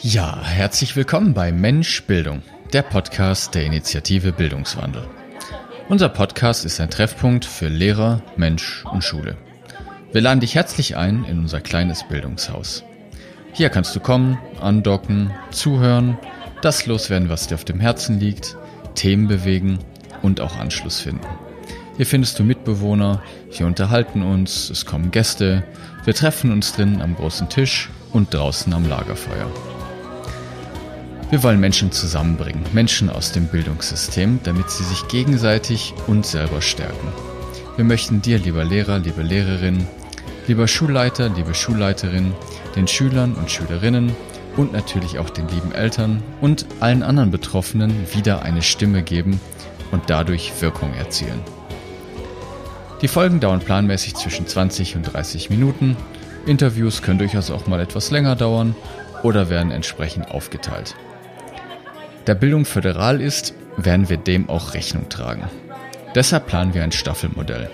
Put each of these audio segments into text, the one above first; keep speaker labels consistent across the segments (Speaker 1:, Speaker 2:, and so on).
Speaker 1: Ja, herzlich willkommen bei Mensch Bildung, der Podcast der Initiative Bildungswandel. Unser Podcast ist ein Treffpunkt für Lehrer, Mensch und Schule. Wir laden dich herzlich ein in unser kleines Bildungshaus. Hier kannst du kommen, andocken, zuhören, das loswerden, was dir auf dem Herzen liegt, Themen bewegen und auch Anschluss finden. Hier findest du Mitbewohner, wir unterhalten uns, es kommen Gäste, wir treffen uns drinnen am großen Tisch und draußen am Lagerfeuer. Wir wollen Menschen zusammenbringen, Menschen aus dem Bildungssystem, damit sie sich gegenseitig und selber stärken. Wir möchten dir, lieber Lehrer, liebe Lehrerin, lieber Schulleiter, liebe Schulleiterin, den Schülern und Schülerinnen und natürlich auch den lieben Eltern und allen anderen Betroffenen wieder eine Stimme geben und dadurch Wirkung erzielen. Die Folgen dauern planmäßig zwischen 20 und 30 Minuten. Interviews können durchaus auch mal etwas länger dauern oder werden entsprechend aufgeteilt. Da Bildung föderal ist, werden wir dem auch Rechnung tragen. Deshalb planen wir ein Staffelmodell.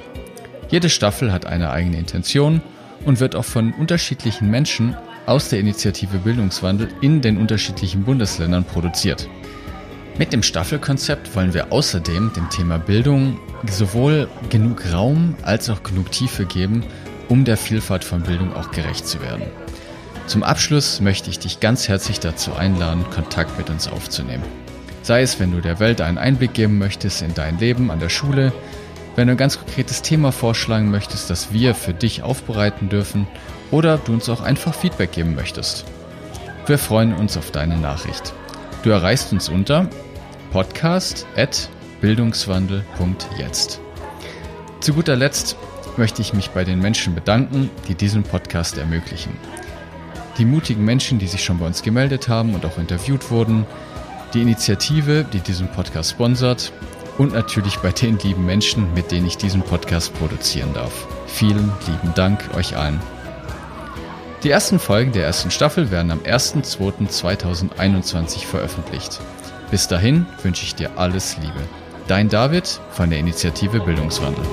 Speaker 1: Jede Staffel hat eine eigene Intention und wird auch von unterschiedlichen Menschen aus der Initiative Bildungswandel in den unterschiedlichen Bundesländern produziert. Mit dem Staffelkonzept wollen wir außerdem dem Thema Bildung sowohl genug Raum als auch genug Tiefe geben, um der Vielfalt von Bildung auch gerecht zu werden. Zum Abschluss möchte ich dich ganz herzlich dazu einladen, Kontakt mit uns aufzunehmen. Sei es, wenn du der Welt einen Einblick geben möchtest in dein Leben an der Schule, wenn du ein ganz konkretes Thema vorschlagen möchtest, das wir für dich aufbereiten dürfen, oder du uns auch einfach Feedback geben möchtest. Wir freuen uns auf deine Nachricht. Du erreichst uns unter podcast.bildungswandel.jetzt. Zu guter Letzt möchte ich mich bei den Menschen bedanken, die diesen Podcast ermöglichen. Die mutigen Menschen, die sich schon bei uns gemeldet haben und auch interviewt wurden, die Initiative, die diesen Podcast sponsert und natürlich bei den lieben Menschen, mit denen ich diesen Podcast produzieren darf. Vielen lieben Dank euch allen. Die ersten Folgen der ersten Staffel werden am 1.2.2021 veröffentlicht. Bis dahin wünsche ich dir alles Liebe. Dein David von der Initiative Bildungswandel.